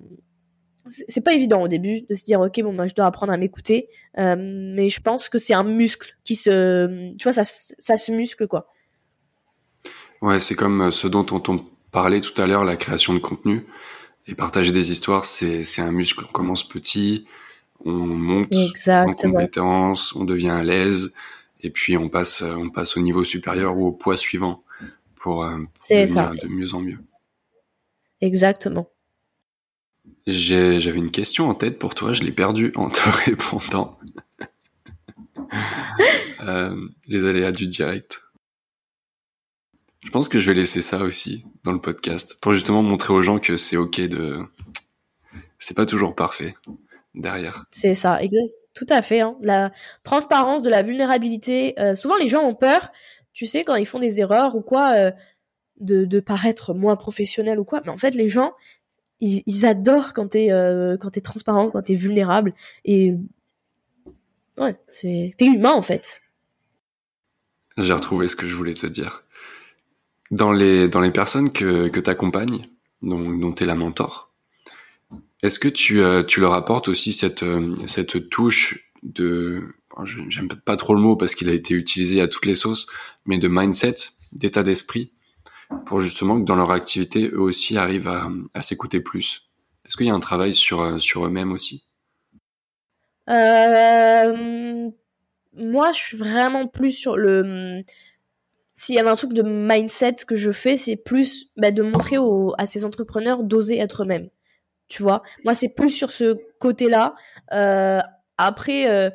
c'est pas évident au début de se dire ok bon moi je dois apprendre à m'écouter euh, mais je pense que c'est un muscle qui se tu vois ça ça se muscle quoi. Ouais c'est comme euh, ce dont on, parlait tout à l'heure la création de contenu. Et partager des histoires c'est c'est un muscle. On commence petit on monte en compétence on devient à l'aise et puis on passe on passe au niveau supérieur ou au poids suivant pour euh, devenir ça. de mieux en mieux. Exactement j'avais une question en tête pour toi, je l'ai perdue en te répondant. euh, les aléas du direct. Je pense que je vais laisser ça aussi dans le podcast pour justement montrer aux gens que c'est ok de. C'est pas toujours parfait derrière. C'est ça, tout à fait. Hein. La transparence de la vulnérabilité. Euh, souvent, les gens ont peur, tu sais, quand ils font des erreurs ou quoi, euh, de, de paraître moins professionnel ou quoi. Mais en fait, les gens, ils, adorent quand t'es euh, quand t'es transparent, quand t'es vulnérable et ouais, c'est t'es humain en fait. J'ai retrouvé ce que je voulais te dire. Dans les dans les personnes que que t'accompagnes, dont dont t'es la mentor, est-ce que tu euh, tu leur apportes aussi cette euh, cette touche de j'aime pas trop le mot parce qu'il a été utilisé à toutes les sauces, mais de mindset, d'état d'esprit, pour justement que dans leur activité, eux aussi arrivent à, s'écouter plus. Est-ce qu'il y a un travail sur, euh, eux-mêmes aussi? Euh, Moi, je suis vraiment plus sur le... S'il y a un truc de mindset que je fais, c'est plus bah, de montrer à ces entrepreneurs d'oser être eux-mêmes. Tu vois? Moi, c'est plus sur ce côté-là. Euh, après,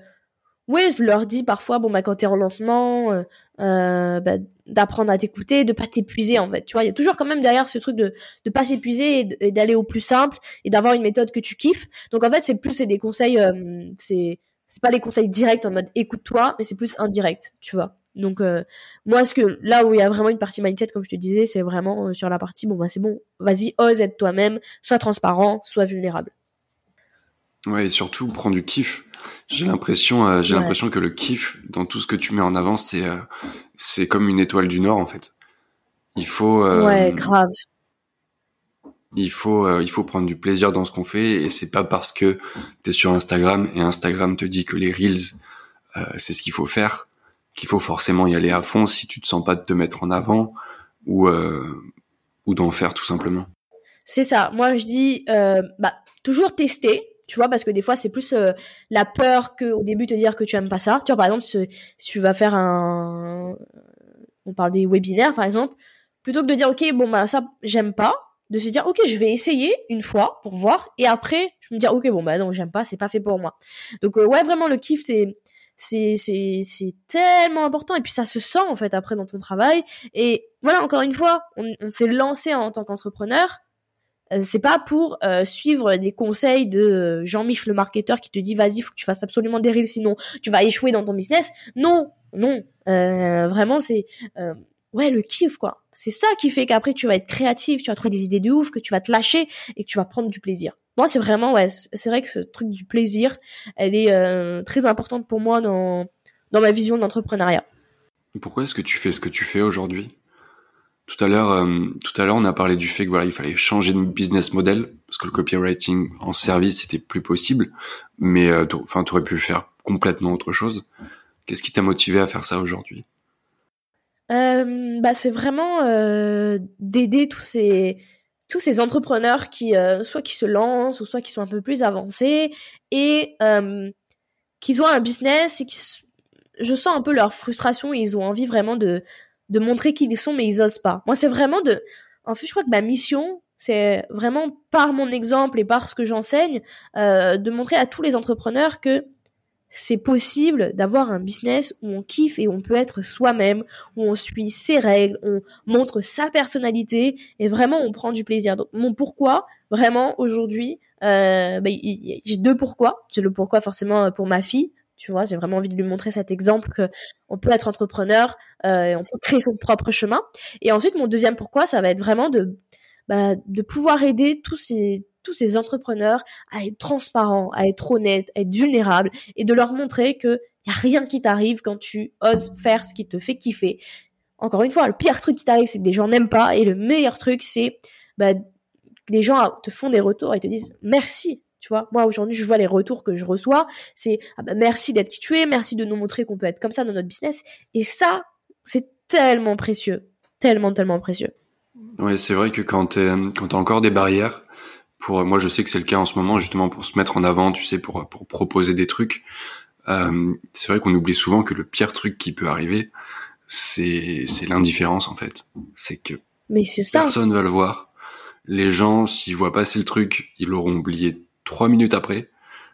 oui, je leur dis parfois, bon, bah, quand t'es en lancement, bah, d'apprendre à t'écouter, de pas t'épuiser, en fait. Tu vois, il y a toujours quand même derrière ce truc de, de pas s'épuiser et d'aller au plus simple et d'avoir une méthode que tu kiffes. Donc, en fait, c'est plus, c'est des conseils, euh, c'est, c'est pas les conseils directs en mode écoute-toi, mais c'est plus indirect, tu vois. Donc, euh, moi, ce que, là où il y a vraiment une partie mindset, comme je te disais, c'est vraiment euh, sur la partie, bon, bah, c'est bon, vas-y, ose être toi-même, sois transparent, sois vulnérable. Ouais, et surtout, prends du kiff j'ai l'impression, euh, j'ai l'impression que le kiff dans tout ce que tu mets en avant, c'est euh, c'est comme une étoile du Nord en fait. Il faut. Euh, ouais, grave. Il faut, il faut prendre du plaisir dans ce qu'on fait et c'est pas parce que tu es sur Instagram et Instagram te dit que les reels c'est ce qu'il faut faire qu'il faut forcément y aller à fond si tu te sens pas de te mettre en avant ou ou d'en faire tout simplement. C'est ça. Moi je dis bah toujours tester tu vois parce que des fois c'est plus euh, la peur que au début te dire que tu aimes pas ça. Tu vois par exemple si, tu vas faire un on parle des webinaires par exemple plutôt que de dire ok bon bah ça j'aime pas de se dire ok je vais essayer une fois pour voir et après je me dire ok bon bah non j'aime pas c'est pas fait pour moi. Donc euh, ouais vraiment le kiff c'est c'est c'est c'est tellement important et puis ça se sent en fait après dans ton travail. Et voilà encore une fois on, s'est lancé en tant qu'entrepreneur c'est pas pour euh, suivre des conseils de euh, Jean-Michel le marketeur qui te dit vas-y faut que tu fasses absolument des reels sinon tu vas échouer dans ton business. Non non. Vraiment c'est ouais le kiff quoi. C'est ça qui fait qu'après tu vas être créatif tu vas trouver des idées de ouf que tu vas te lâcher et que tu vas prendre du plaisir. Moi c'est vraiment ouais c'est vrai que ce truc du plaisir elle est très importante pour moi dans dans ma vision de l'entrepreneuriat pourquoi est-ce que tu fais ce que tu fais aujourd'hui? Tout à l'heure, euh, tout à l'heure, on a parlé du fait que voilà, il fallait changer de business model parce que le copywriting en service c'était plus possible. Mais euh, enfin, tu aurais pu faire complètement autre chose. Qu'est-ce qui t'a motivé à faire ça aujourd'hui? Euh, Bah, c'est vraiment d'aider tous ces tous ces entrepreneurs qui soit qui se lancent ou soit qui sont un peu plus avancés et qui ont un business et qui je sens un peu leur frustration ils ont envie vraiment de de montrer qui ils sont, mais ils osent pas. Moi, c'est vraiment de, en fait, je crois que ma mission, c'est vraiment par mon exemple et par ce que j'enseigne, euh, de montrer à tous les entrepreneurs que c'est possible d'avoir un business où on kiffe et on peut être soi-même, où on suit ses règles, on montre sa personnalité et vraiment on prend du plaisir. Donc mon pourquoi, vraiment aujourd'hui, euh, bah, j'ai deux pourquoi. J'ai le pourquoi forcément pour ma fille, tu vois, j'ai vraiment envie de lui montrer cet exemple que on peut être entrepreneur, euh, on peut créer son propre chemin. Et ensuite, mon deuxième pourquoi, ça va être vraiment de bah, de pouvoir aider tous ces tous ces entrepreneurs à être transparents, à être honnêtes, à être vulnérables et de leur montrer que y a rien qui t'arrive quand tu oses faire ce qui te fait kiffer. Encore une fois, le pire truc qui t'arrive, c'est que des gens n'aiment pas et le meilleur truc, c'est bah, des gens te font des retours et te disent merci tu vois, moi aujourd'hui, je vois les retours que je reçois, c'est ah bah, merci d'être qui tu es, merci de nous montrer qu'on peut être comme ça dans notre business. Et ça, c'est tellement précieux, tellement tellement précieux. Ouais, c'est vrai que quand tu quand as encore des barrières, pour moi je sais que c'est le cas en ce moment justement pour se mettre en avant, tu sais, pour pour proposer des trucs. Euh, c'est vrai qu'on oublie souvent que le pire truc qui peut arriver, c'est c'est l'indifférence en fait. C'est que mais c'est ça. Personne va le voir. Les gens, s'ils voient passer le truc, ils l'auront oublié trois minutes après,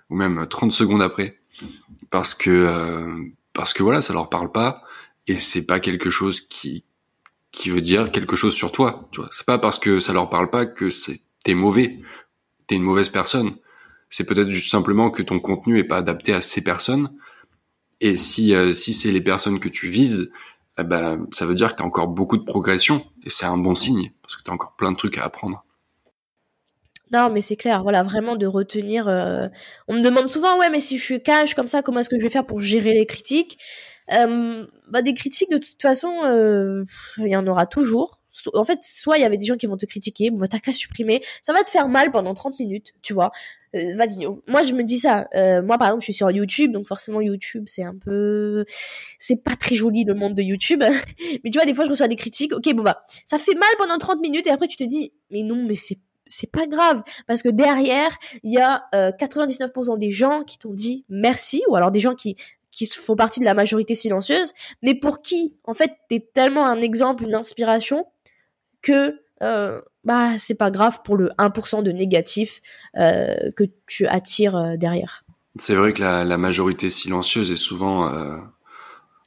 ou même 30 secondes après, parce que euh, parce que voilà, ça leur parle pas et c'est pas quelque chose qui qui veut dire quelque chose sur toi. Tu vois, c'est pas parce que ça leur parle pas que c'est t'es mauvais, t'es une mauvaise personne. C'est peut-être juste simplement que ton contenu est pas adapté à ces personnes. Et si euh, si c'est les personnes que tu vises, eh ben ça veut dire que t'as encore beaucoup de progression et c'est un bon signe parce que t'as encore plein de trucs à apprendre. Non, mais c'est clair, voilà, vraiment de retenir. Euh, on me demande souvent, ouais, mais si je suis cash comme ça, comment est-ce que je vais faire pour gérer les critiques? Euh, bah, Des critiques, de toute façon, euh, il y en aura toujours. en fait, soit il y avait des gens qui vont te critiquer, bah, t'as qu'à supprimer. Ça va te faire mal pendant 30 minutes, tu vois. Euh, vas-y. Moi, je me dis ça. Euh, moi, par exemple, je suis sur YouTube, donc forcément, YouTube, c'est un peu, c'est pas très joli le monde de YouTube. mais tu vois, des fois, je reçois des critiques. Ok, bon bah, ça fait mal pendant 30 minutes et après, tu te dis, mais non, mais c'est c'est pas grave parce que derrière il y a 99% des gens qui t'ont dit merci ou alors des gens qui qui font partie de la majorité silencieuse, mais pour qui, en fait, t'es tellement un exemple, une inspiration, que euh, bah c'est pas grave pour le 1% de négatif euh, que tu attires euh, derrière. C'est vrai que la, la, majorité silencieuse est souvent euh,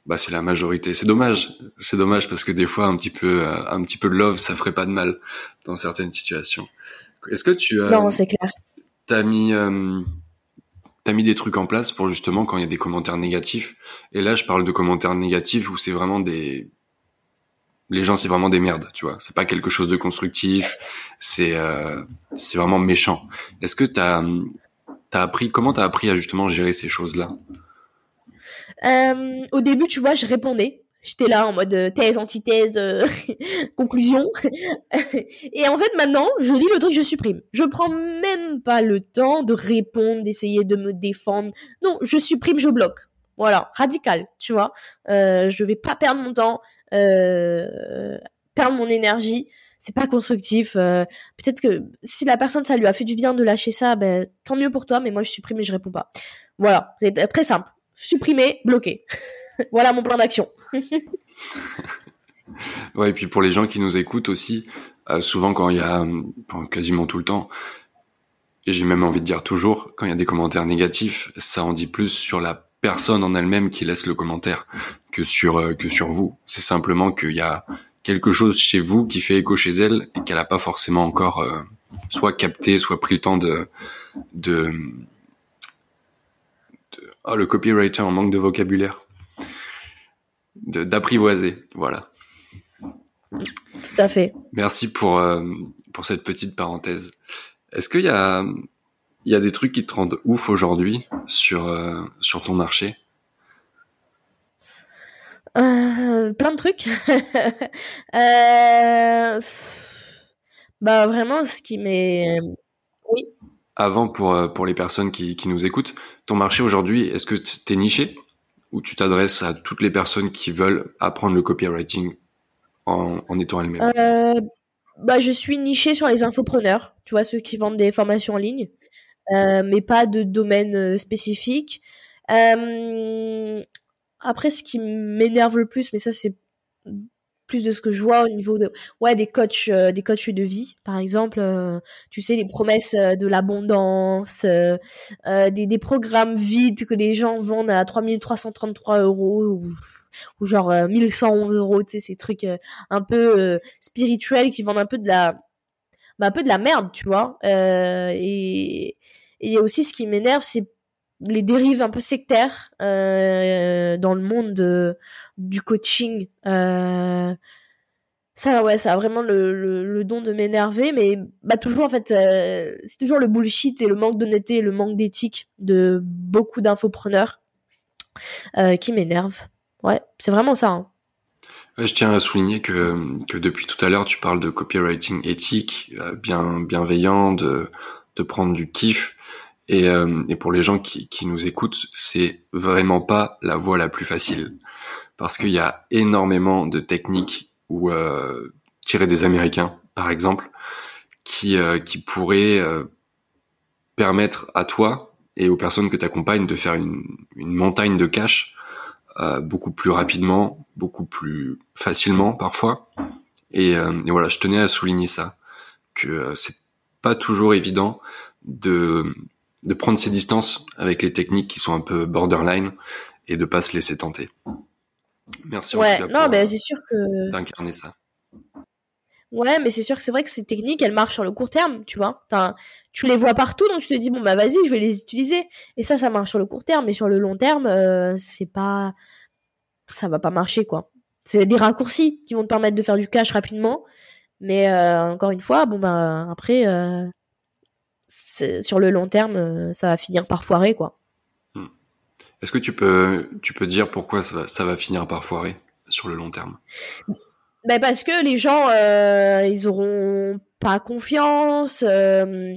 bah c'est la majorité. C'est dommage, c'est dommage parce que des fois un petit peu un petit peu de love ça ferait pas de mal dans certaines situations. Est-ce que tu as non c'est clair. T'as mis t'as mis des trucs en place pour justement quand il y a des commentaires négatifs? Et là, je parle de commentaires négatifs où c'est vraiment des, les gens, c'est vraiment des merdes, tu vois. C'est pas quelque chose de constructif. C'est, euh, c'est vraiment méchant. Est-ce que t'as, t'as appris, comment t'as appris à justement gérer ces choses-là? Euh, au début, tu vois, je répondais J'étais là en mode euh, thèse, antithèse, euh, conclusion. et en fait, maintenant, je lis le truc, je supprime. Je prends même pas le temps de répondre, d'essayer de me défendre. Non, je supprime, je bloque. Voilà, radical, tu vois. Euh, je vais pas perdre mon temps, euh, perdre mon énergie. C'est pas constructif. Euh, peut-être que si la personne ça lui a fait du bien de lâcher ça, ben tant mieux pour toi. Mais moi, je supprime et je réponds pas. Voilà, c'est très simple. Supprimer, bloquer. voilà mon plan d'action. ouais, et puis pour les gens qui nous écoutent aussi, euh, souvent quand il y a, quasiment tout le temps, et j'ai même envie de dire toujours, quand il y a des commentaires négatifs, ça en dit plus sur la personne en elle-même qui laisse le commentaire que sur euh, que sur vous. C'est simplement qu'il y a quelque chose chez vous qui fait écho chez elle et qu'elle n'a pas forcément encore euh, soit capté, soit pris le temps de de. Oh, le copywriter en manque de vocabulaire d'apprivoiser. Voilà. Tout à fait. Merci pour, euh, pour cette petite parenthèse. Est-ce qu'il y a, il y a des trucs qui te rendent ouf aujourd'hui sur, euh, sur ton marché? Euh, Plein de trucs. bah vraiment, ce qui m'est... Oui. Avant, pour, pour les personnes qui, qui nous écoutent, ton marché aujourd'hui, est-ce que tu es niché? Où tu t'adresses à toutes les personnes qui veulent apprendre le copywriting en, étant elles-mêmes euh, bah, Je suis nichée sur les infopreneurs, tu vois, ceux qui vendent des formations en ligne, euh, mais pas de domaine euh, spécifique. Après, ce qui m'énerve le plus, mais ça c'est plus de ce que je vois au niveau ouais des coachs euh, des coachs de vie par exemple euh, tu sais les promesses euh, de l'abondance des, des programmes vides que les gens vendent à 3333 euros ou, ou genre 1111 euros tu sais ces trucs un peu spirituels qui vendent un peu de la bah, un peu de la merde tu vois et et aussi ce qui m'énerve c'est les dérives un peu sectaires euh, dans le monde de, du coaching. Euh, ça, ouais, ça a vraiment le, don de m'énerver, mais bah toujours en fait, euh, c'est toujours le bullshit et le manque d'honnêteté et le manque d'éthique de beaucoup d'infopreneurs qui m'énervent. Ouais, c'est vraiment ça. Hein. je tiens à souligner que, que depuis tout à l'heure, tu parles de copywriting éthique, bien bienveillant, de, de prendre du kiff. Et, euh, et pour les gens qui, qui nous écoutent, c'est vraiment pas la voie la plus facile parce qu'il y a énormément de techniques ou euh, tirées des Américains, par exemple, qui euh, qui pourraient euh, permettre à toi et aux personnes que tu accompagnes de faire une, une montagne de cash euh, beaucoup plus rapidement, beaucoup plus facilement parfois. Et, euh, et voilà, je tenais à souligner ça, que c'est pas toujours évident de de prendre ses distances avec les techniques qui sont un peu borderline et de pas se laisser tenter. Merci. Ouais, non, mais c'est sûr que. D'incarner ça. Ouais, mais c'est sûr que c'est vrai que ces techniques, elles marchent sur le court terme, tu vois. Tu les vois partout, donc tu te dis, bon, bah vas-y, je vais les utiliser. Et ça, ça marche sur le court terme, mais sur le long terme, euh, c'est pas. Ça va pas marcher, quoi. C'est des raccourcis qui vont te permettre de faire du cash rapidement. Mais euh, encore une fois, bon, bah après. Euh sur le long terme, euh, ça va finir par foirer, quoi. Hmm. Est-ce que tu peux, tu peux dire pourquoi ça va, ça va finir par foirer sur le long terme? Ben parce que les gens, euh, ils auront pas confiance. Euh,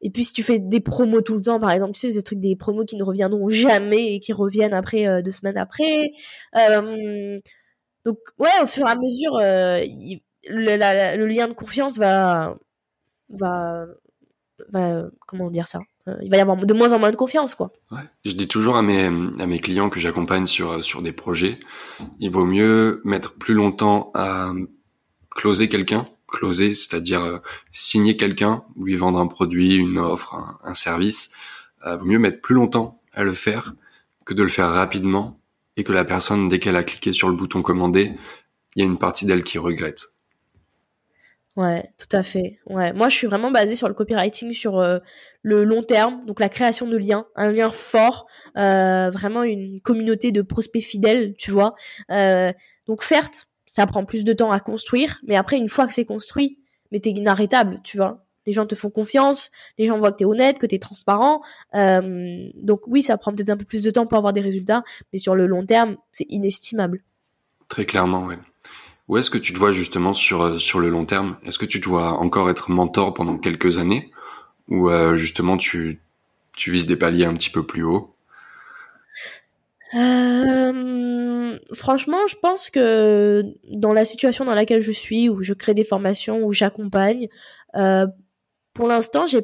et puis si tu fais des promos tout le temps, par exemple, tu sais, ce truc des promos qui ne reviendront jamais et qui reviennent après euh, deux semaines après. Donc ouais, au fur et à mesure, le, le, lien de confiance va, va, comment dire ça Il va y avoir de moins en moins de confiance, quoi. Ouais. Je dis toujours à mes, à mes clients que j'accompagne sur, sur des projets, il vaut mieux mettre plus longtemps à closer quelqu'un closer, c'est-à-dire euh, signer quelqu'un, lui vendre un produit, une offre, un, service, euh, vaut mieux mettre plus longtemps à le faire que de le faire rapidement et que la personne, dès qu'elle a cliqué sur le bouton commander, il y a une partie d'elle qui regrette. Ouais, tout à fait. Ouais, moi je suis vraiment basée sur le copywriting, sur euh, le long terme, donc la création de liens, un lien fort, vraiment une communauté de prospects fidèles, tu vois. donc certes, ça prend plus de temps à construire, mais après, une fois que c'est construit, mais t'es inarrêtable, tu vois. Les gens te font confiance, les gens voient que t'es honnête, que t'es transparent. Euh, donc oui, ça prend peut-être un peu plus de temps pour avoir des résultats, mais sur le long terme, c'est inestimable. Très clairement, oui. Où est-ce que tu te vois justement sur euh, sur le long terme? Est-ce que tu dois encore être mentor pendant quelques années, ou euh, justement tu tu vises des paliers un petit peu plus haut? Euh, franchement, je pense que dans la situation dans laquelle je suis, où je crée des formations, où j'accompagne, euh, pour l'instant, j'ai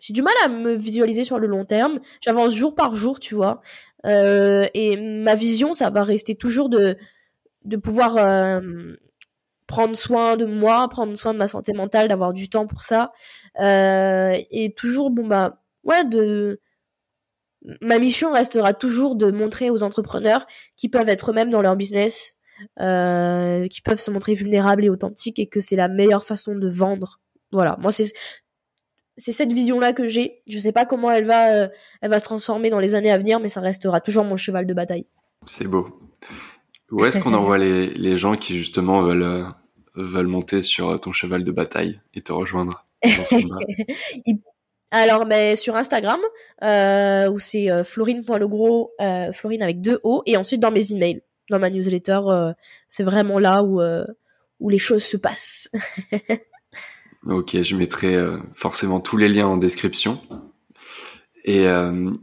j'ai du mal à me visualiser sur le long terme. J'avance jour par jour, tu vois. Euh, et ma vision, ça va rester toujours de de pouvoir euh, prendre soin de moi, prendre soin de ma santé mentale, d'avoir du temps pour ça. Euh, et toujours, bon bah, ouais, de ma mission restera toujours de montrer aux entrepreneurs qui peuvent être eux-mêmes dans leur business, euh, qui peuvent se montrer vulnérables et authentiques et que c'est la meilleure façon de vendre. Voilà, moi c'est c'est cette vision-là que j'ai. Je sais pas comment elle va euh, elle va se transformer dans les années à venir, mais ça restera toujours mon cheval de bataille. C'est beau. Où est-ce qu'on envoie les, les gens qui justement veulent euh, veulent monter sur ton cheval de bataille et te rejoindre Alors, ben, sur Instagram, euh, où c'est euh, florine.legros, euh, Florine avec deux O, et ensuite dans mes emails, dans ma newsletter, euh, c'est vraiment là où, euh, où les choses se passent. ok, je mettrai forcément tous les liens en description. Et,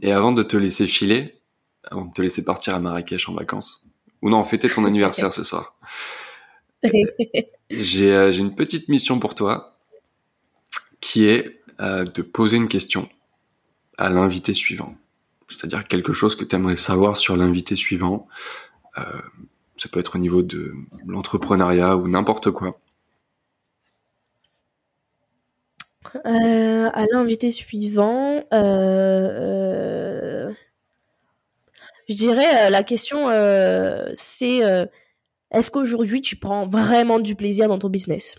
et avant de te laisser filer, avant de te laisser partir à Marrakech en vacances, ou non, fêter ton anniversaire ce soir, j'ai une petite mission pour toi, qui est euh, de poser une question à l'invité suivant. C'est-à-dire quelque chose que tu aimerais savoir sur l'invité suivant. Euh, ça peut être au niveau de l'entrepreneuriat ou n'importe quoi. Euh, à l'invité suivant, dirais la question c'est est-ce qu'aujourd'hui tu prends vraiment du plaisir dans ton business?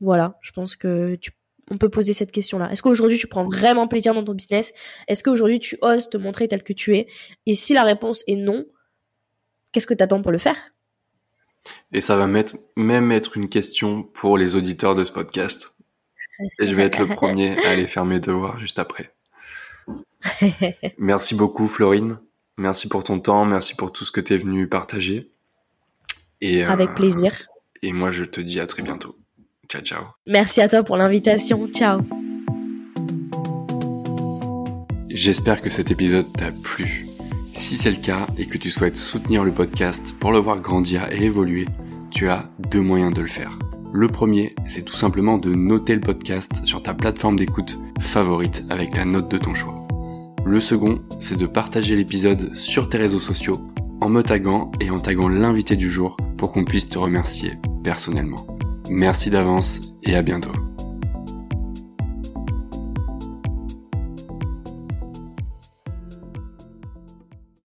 Voilà, je pense que tu on peut poser cette question-là. Est-ce qu'aujourd'hui tu prends vraiment plaisir dans ton business? Est-ce qu'aujourd'hui tu oses te montrer tel que tu es? Et si la réponse est non, qu'est-ce que tu attends pour le faire? Et ça va mettre, même être une question pour les auditeurs de ce podcast. Et je vais être le premier à aller faire mes devoirs juste après. merci beaucoup Florine. Merci pour ton temps, merci pour tout ce que tu es venu partager. Et, Avec euh, plaisir. Et moi je te dis à très bientôt. Ciao, ciao. Merci à toi pour l'invitation. Ciao. J'espère que cet épisode t'a plu. Si c'est le cas et que tu souhaites soutenir le podcast pour le voir grandir et évoluer, tu as deux moyens de le faire. Le premier, c'est tout simplement de noter le podcast sur ta plateforme d'écoute favorite avec la note de ton choix. Le second, c'est de partager l'épisode sur tes réseaux sociaux en me taguant et en taguant l'invité du jour pour qu'on puisse te remercier personnellement. Merci d'avance et à bientôt.